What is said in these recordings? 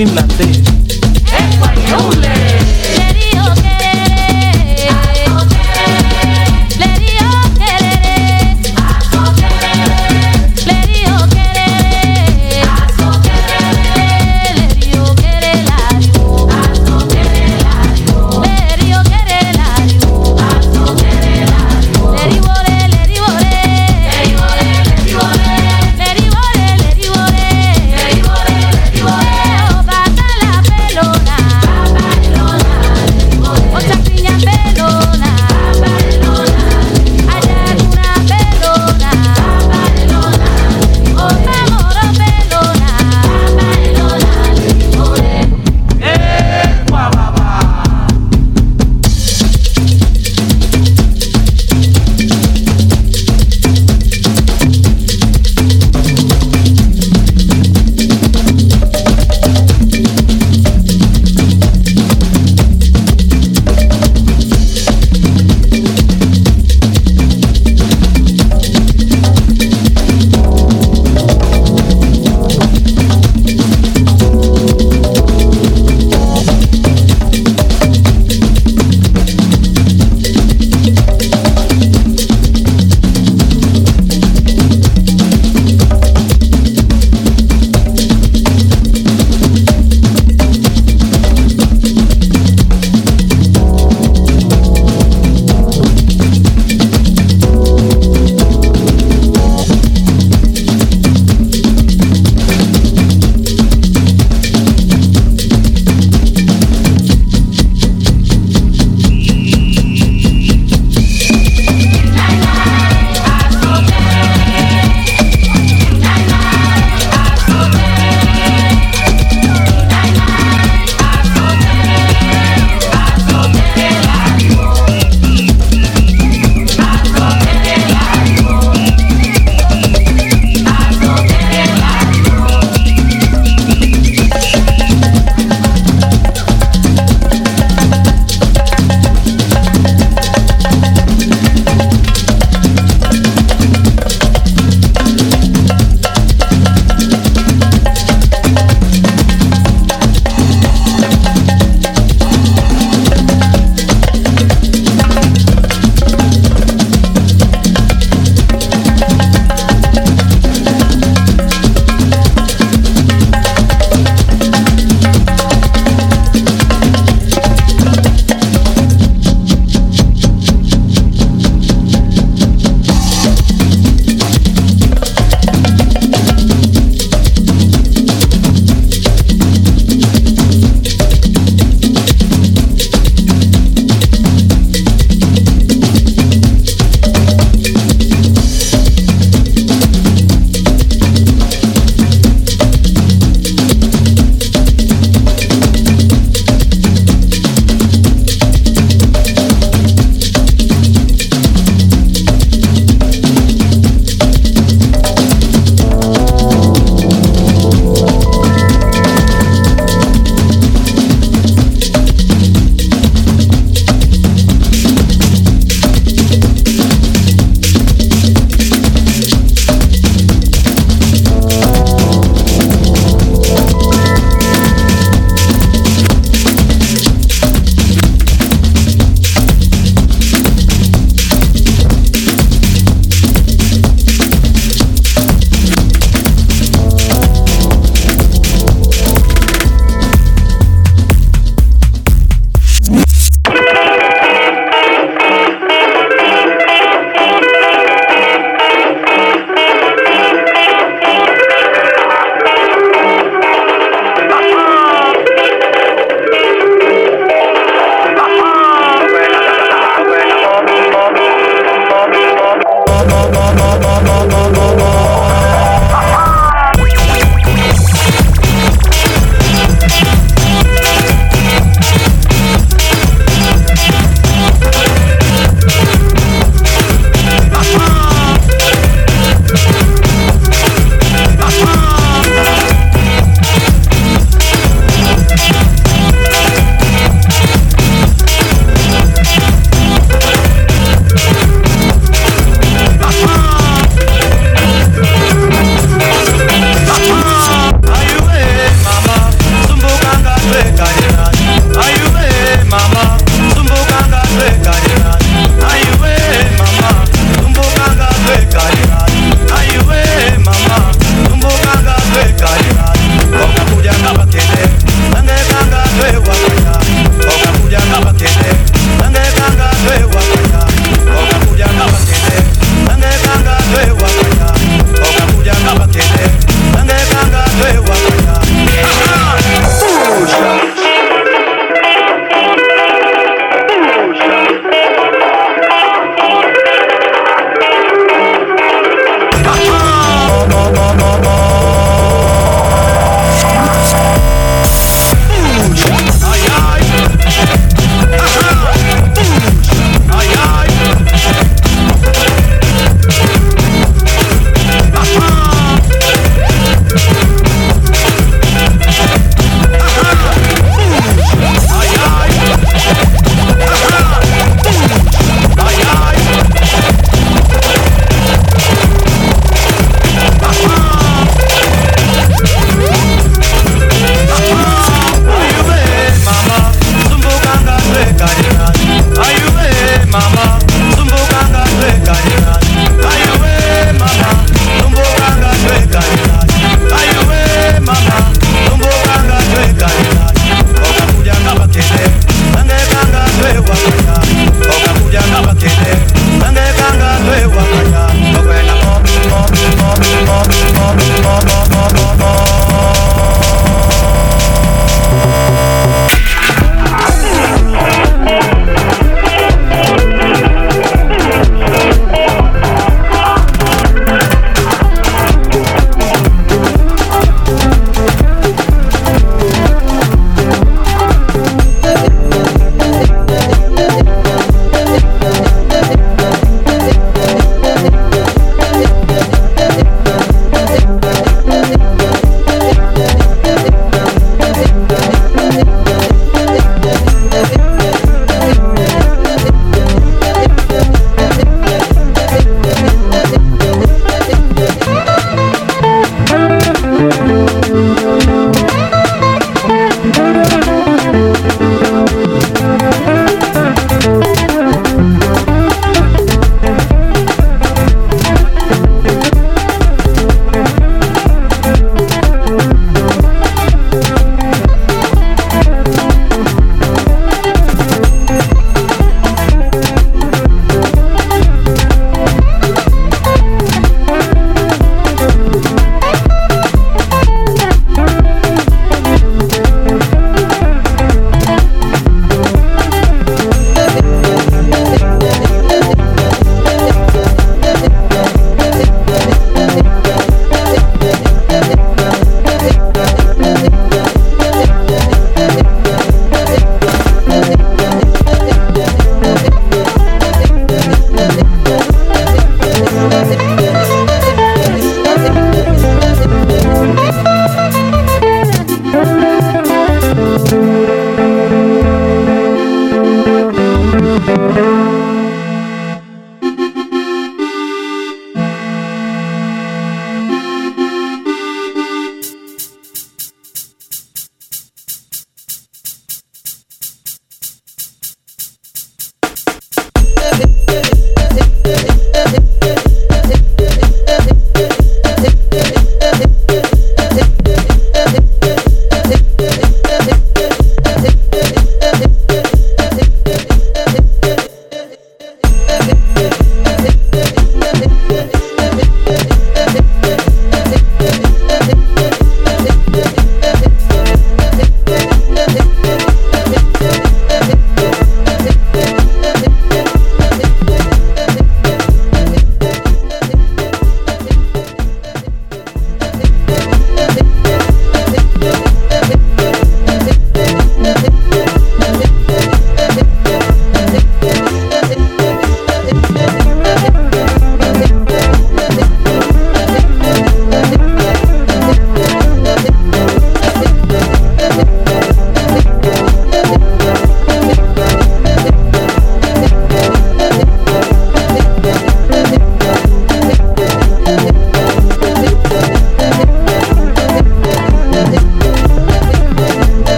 Finlandia.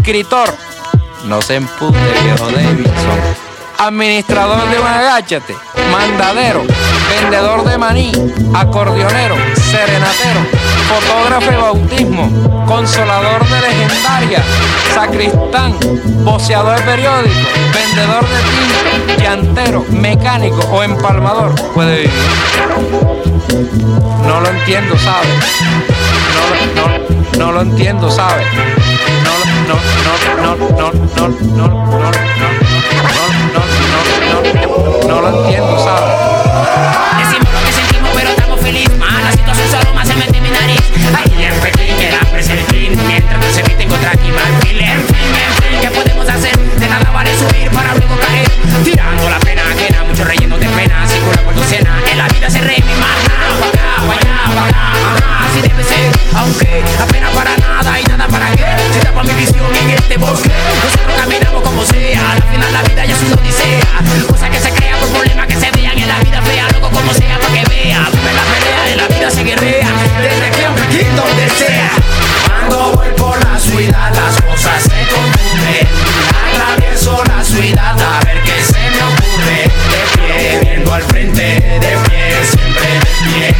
Escritor. No se empute, viejo Davidson. Administrador de un mandadero, vendedor de maní, acordeonero, serenatero, fotógrafo de bautismo, consolador de legendaria, sacristán, voceador de periódico, vendedor de tinta, llantero, mecánico o empalmador puede vivir. No lo entiendo, ¿sabes? No, no, no lo entiendo, ¿sabes? No, no, no, no, no, no, no, no, no, no, no, lo entiendo, ¿sabes? Decimos lo que sentimos, pero estamos felices. Más la situación solo más se mete en mi nariz. Ay, en Pekín, el hambre es el fin. Mientras no se eviten contra aquí, marfil. En fin, en fin, ¿qué podemos hacer? De nada vale subir para luego caer. Tirando la pena ajena, mucho relleno de pena. Si cura por docena, en la vida se re mi mana. Acá. Ajá, así debe ser. Aunque apenas para nada y nada para qué. Se tapa mi visión en este bosque. Nosotros caminamos como sea. Al final la vida ya es una odisea. Cosa que se crea por problemas que se vean en la vida fea. Loco como sea, pa' que vea. Vive la pelea de la vida se guerrea. Desde aquí a Pekín, donde sea. Cuando voy por la ciudad, las cosas se confunden. Atravieso la ciudad a ver qué se me ocurre. De pie, viendo al frente, de pie, siempre de pie.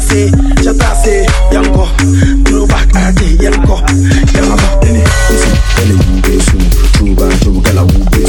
chase, chatase, yanko, throwback ate, yanko, yanko, dene, isi, dene wube su, tuba, tuba, gala wube.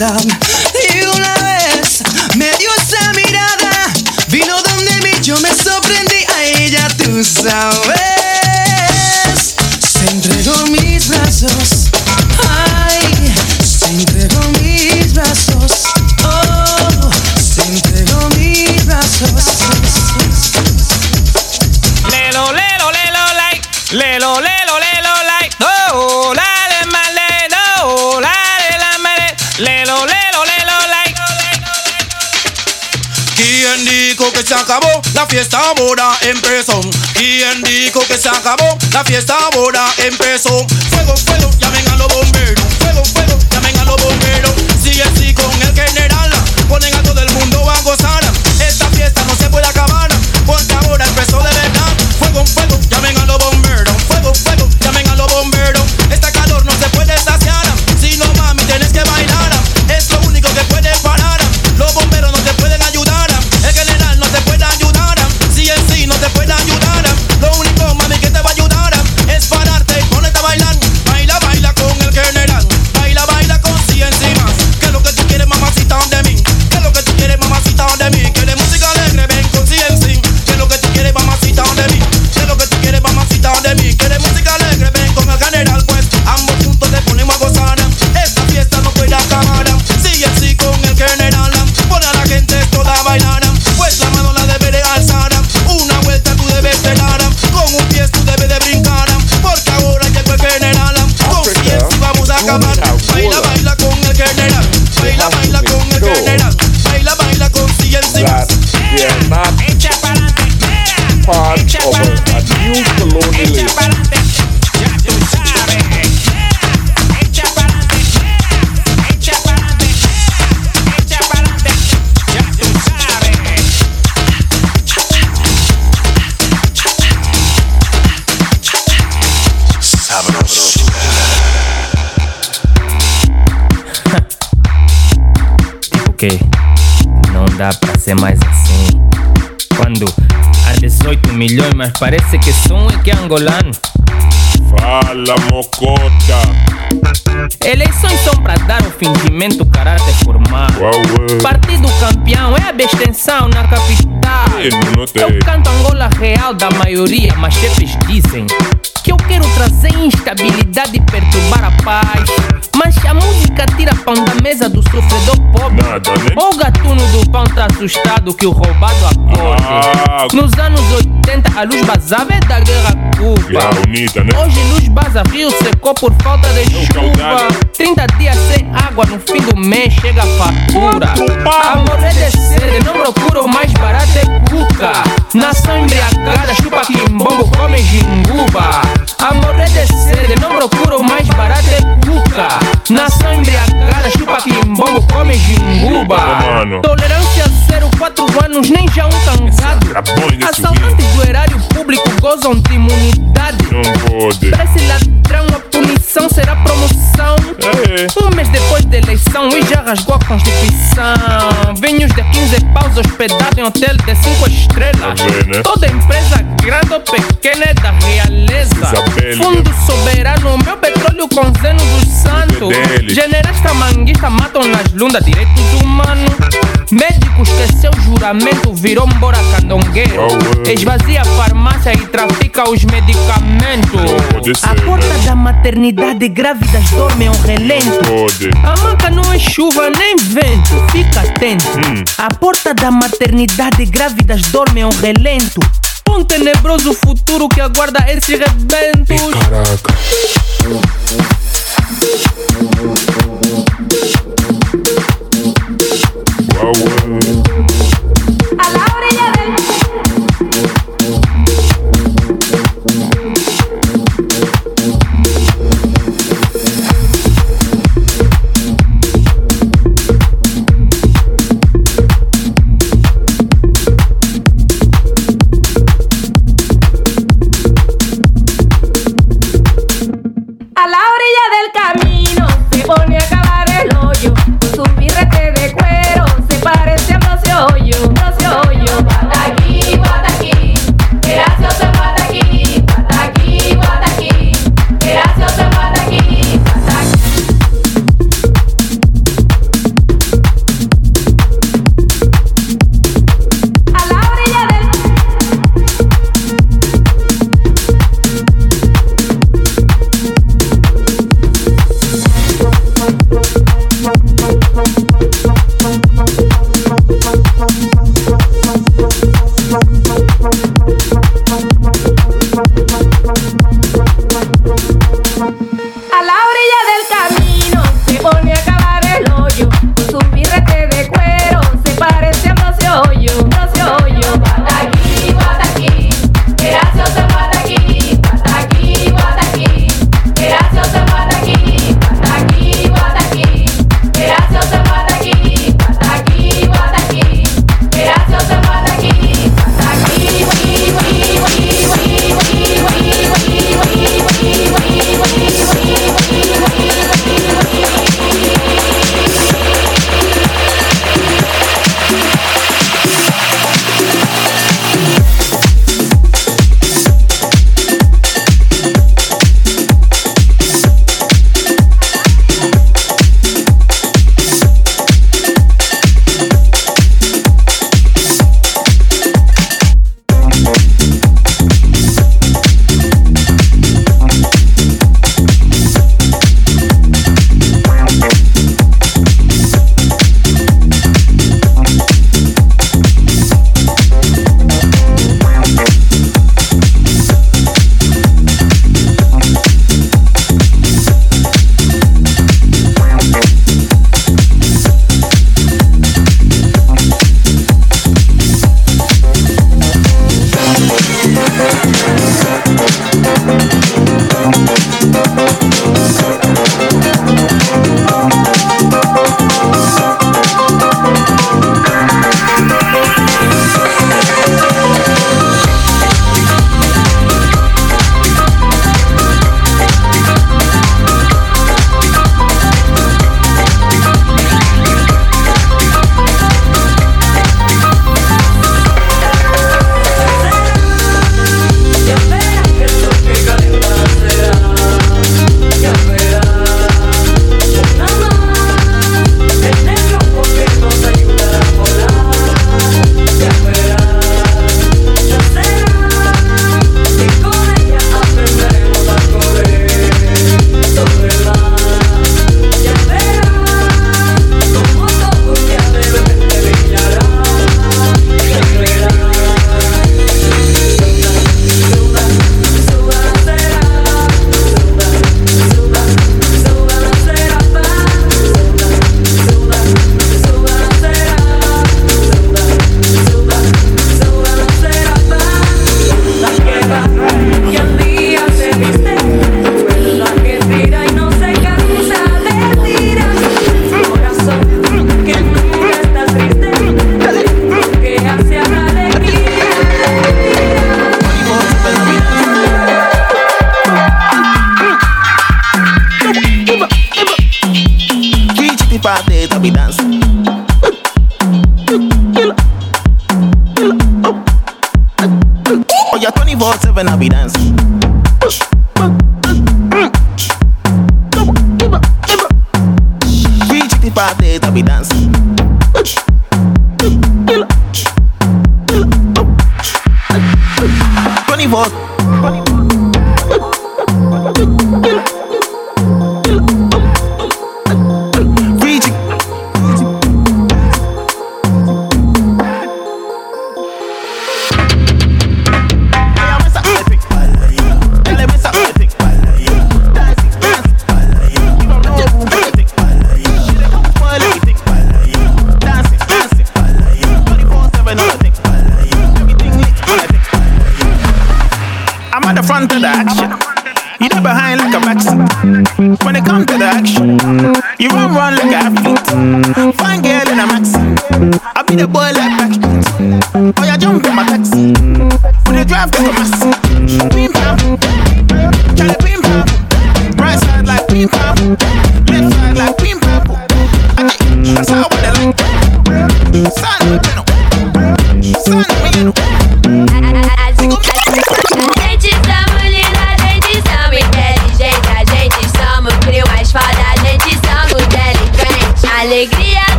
WhatsApp. Y una vez me dio esa mirada, vino donde mí, yo me sorprendí, a ella. tú sabes. acabó la fiesta ahora empezó. ¿Quién dijo que se acabó la fiesta ahora empezó? Fuego, fuego. Ser mais assim. Quando há 18 milhões, mas parece que um é que é angolano. Fala, mocota. Eleições são para dar o fingimento caráter formal. Partido campeão é a extensão na capital. Eu canto Angola real da maioria, mas chefes dizem que eu quero trazer instabilidade e perturbar a paz. Mas a música tira pão da mesa do sofredor pobre. Nada, né? O gatuno do pão tá assustado que o roubado acorde. Ah. Nos anos 80 a luz basava é da guerra Cuba. unida, né? Hoje luz baza, rio secou por falta de chuva. 30 dias sem água, no fim do mês chega a fatura. A morrer de sede, não procuro o mais barato é cuca. Nação embriagada, chupa quimbombo, come jinguba. A morrer de sede, não procuro o mais barato é cuca. Nação embriagada, chupa quimbombo, come jinguba. Tolerância zero, quatro anos, nem já um cansado. Assaltantes do erário público gozam de imunidade. Não pode. Pra esse ladrão a punição será promoção. É. Um mês depois da eleição e já rasgou a Constituição. Vinhos de 15 paus hospedado em hotel de 5 estrelas. Tá né? Toda empresa grande ou pequena é da realeza. Isabel, Fundo soberano, meu petróleo com zeno dos santos. Dele. Generais camanguistas matam nas lundas direitos humanos. Médico esqueceu o juramento, virou embora candongueiro. Esvazia a farmácia e trafica os medicamentos. ser, A porta né? da maternidade, grávidas dormem ao relento. Pode. A maca não é chuva nem vento, fica atento. Hum. A porta da maternidade, grávidas dormem ao relento. Um tenebroso futuro que aguarda esses rebentos. Caraca. Wow.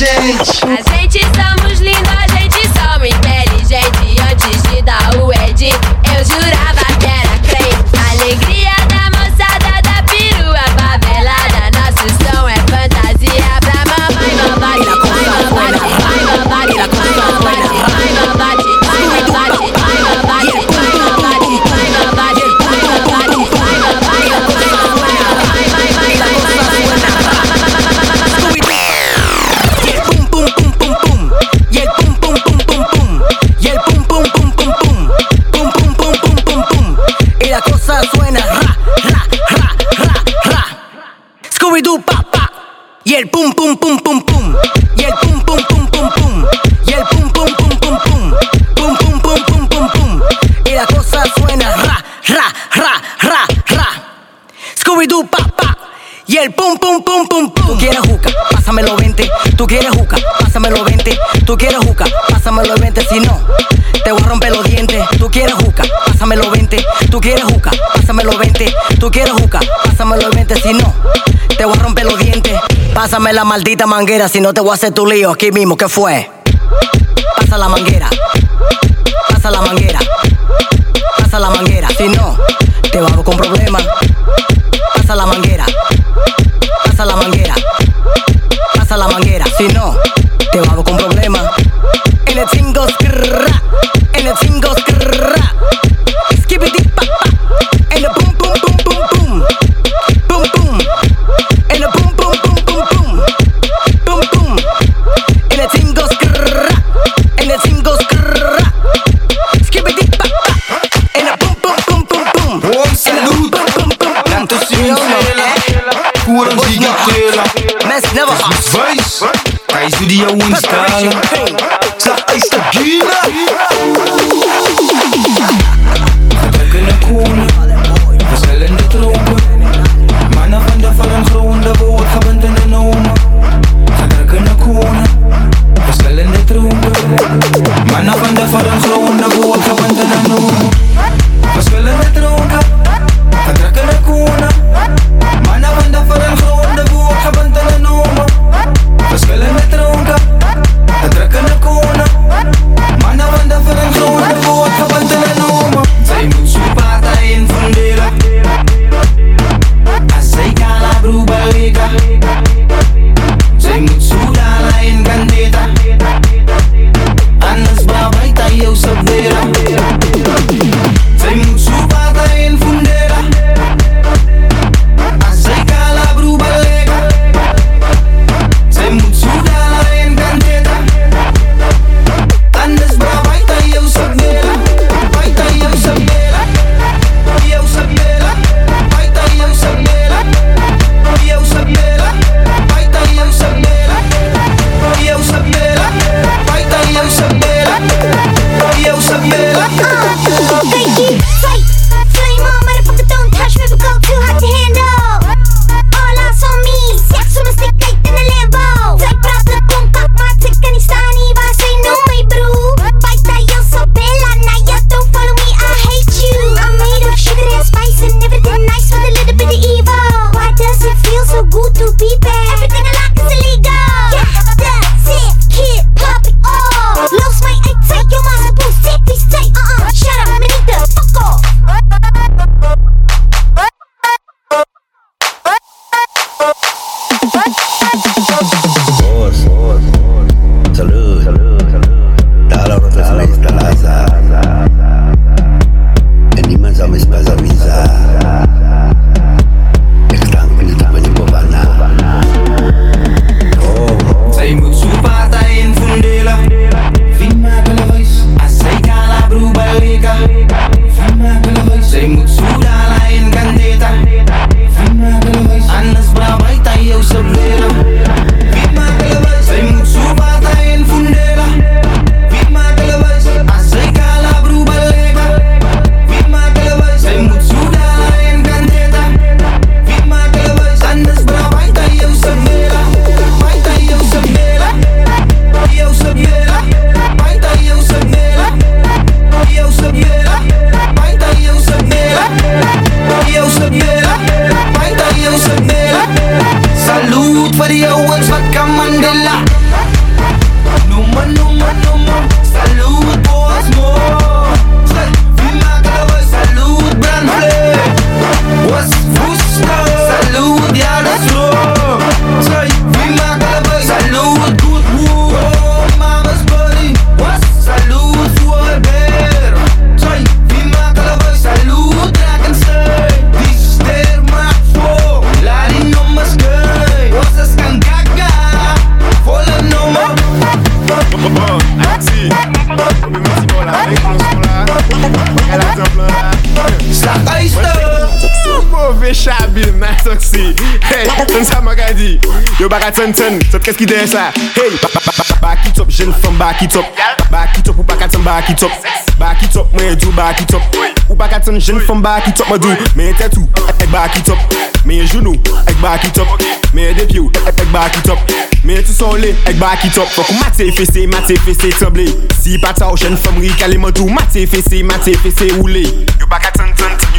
change. si no, te voy a romper los dientes. Pásame la maldita manguera, si no te voy a hacer tu lío aquí mismo, ¿qué fue? Pasa la manguera, pasa la manguera. studio old style. di Yo baka ten ten, set kes ki den sa Hey, baki top, jen fèm baki top Baki top ou baka ten baki top Baki top, mwen djou baki top Ou baka ten jen fèm baki top mwen djou Mwen tetou, ek baki top Mwen jounou, ek baki top Mwen depyou, ek baki top Mwen tout son le, ek baki top Fok ou mate fese, mate fese tabli Si pata ou jen fèm ri kalimantou Mate fese, mate fese oule Yo baka ten ten ten.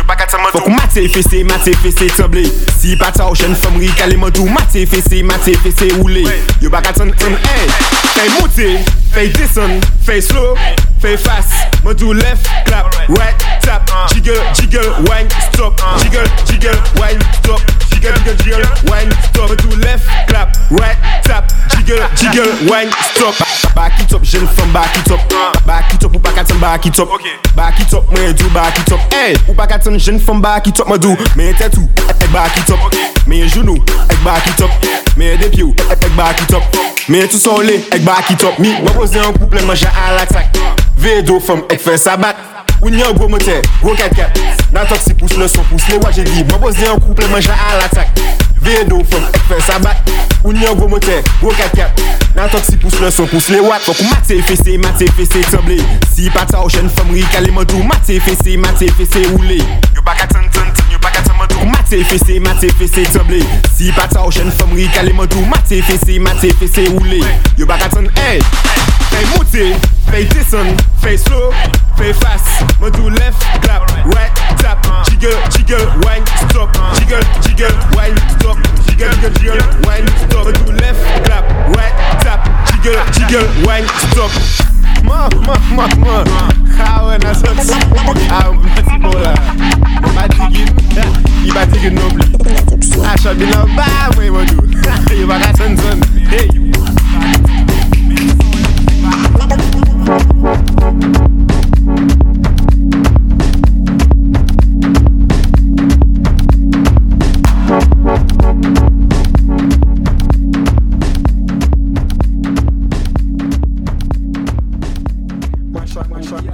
Fok mate fese, mate fese toble Si pata ou jen fom rikale do Mate fese, mate fese oule Yo baka ten ten, hey. Fey moute, fey disen, fey slow, fey fast do left, clap, right, tap. Jiggle, jiggle, wine, stop. Jiggle, jiggle, wine, stop jiggle, jiggle, jiggle, wine, stop To left, clap, right, tap. Jiggle, jiggle, wine, stop. Back it up, jen fèm back it up. Back it up, ou pa katan back it up. Back it up, mwen do back it up. Hey, Ou pa katan jen fèm back it up, mwen do. Mwen tetou, ek back it up. Mwen jounou, ek back it up. Mwen depyou, ek back it up. Mwen tout sole, ek back it up. Mi, mwen pose yon couple, mwen jen alak sak Vedo fèm, ek fè sabat Ou ni nyan gwo motel, gwo kat kat Nan tok si pousse le son, pousse le wajegi Mwen pose an kouple, mwen jen alak atak Vedo fèm, fèm sabat Ou nyan gwo moten, gwo katkap Nan tok si pous lè son pous lè wat Fok ou matè fese, matè fese tremble Si pata ou chen fèm rik ale mandou Matè fese, matè fese roule Yo baka ten ten ten, yo baka ten mandou Matè fese, matè fese tremble Si pata ou chen fèm rik ale mandou Matè fese, matè fese roule Yo baka ten, hey, hey, moten Fais Tyson, face slow, face fast. Moi do left, clap, right, tap. Jiggle, jiggle, wine, stop. Jiggle, jiggle, wine, stop. Jiggle, jiggle, jiggle, wine, stop. Moi tout left, clap, right, tap. Jiggle, jiggle, wine, stop. Ma, ma, ma, ma. How ouais, na sorti. Ah, petit bon là. Ma tigine, il va tigine noble. Ah, chabi là, bah, moi, moi, tout. Il va la sonne, sonne. Hey. Thank you my shot.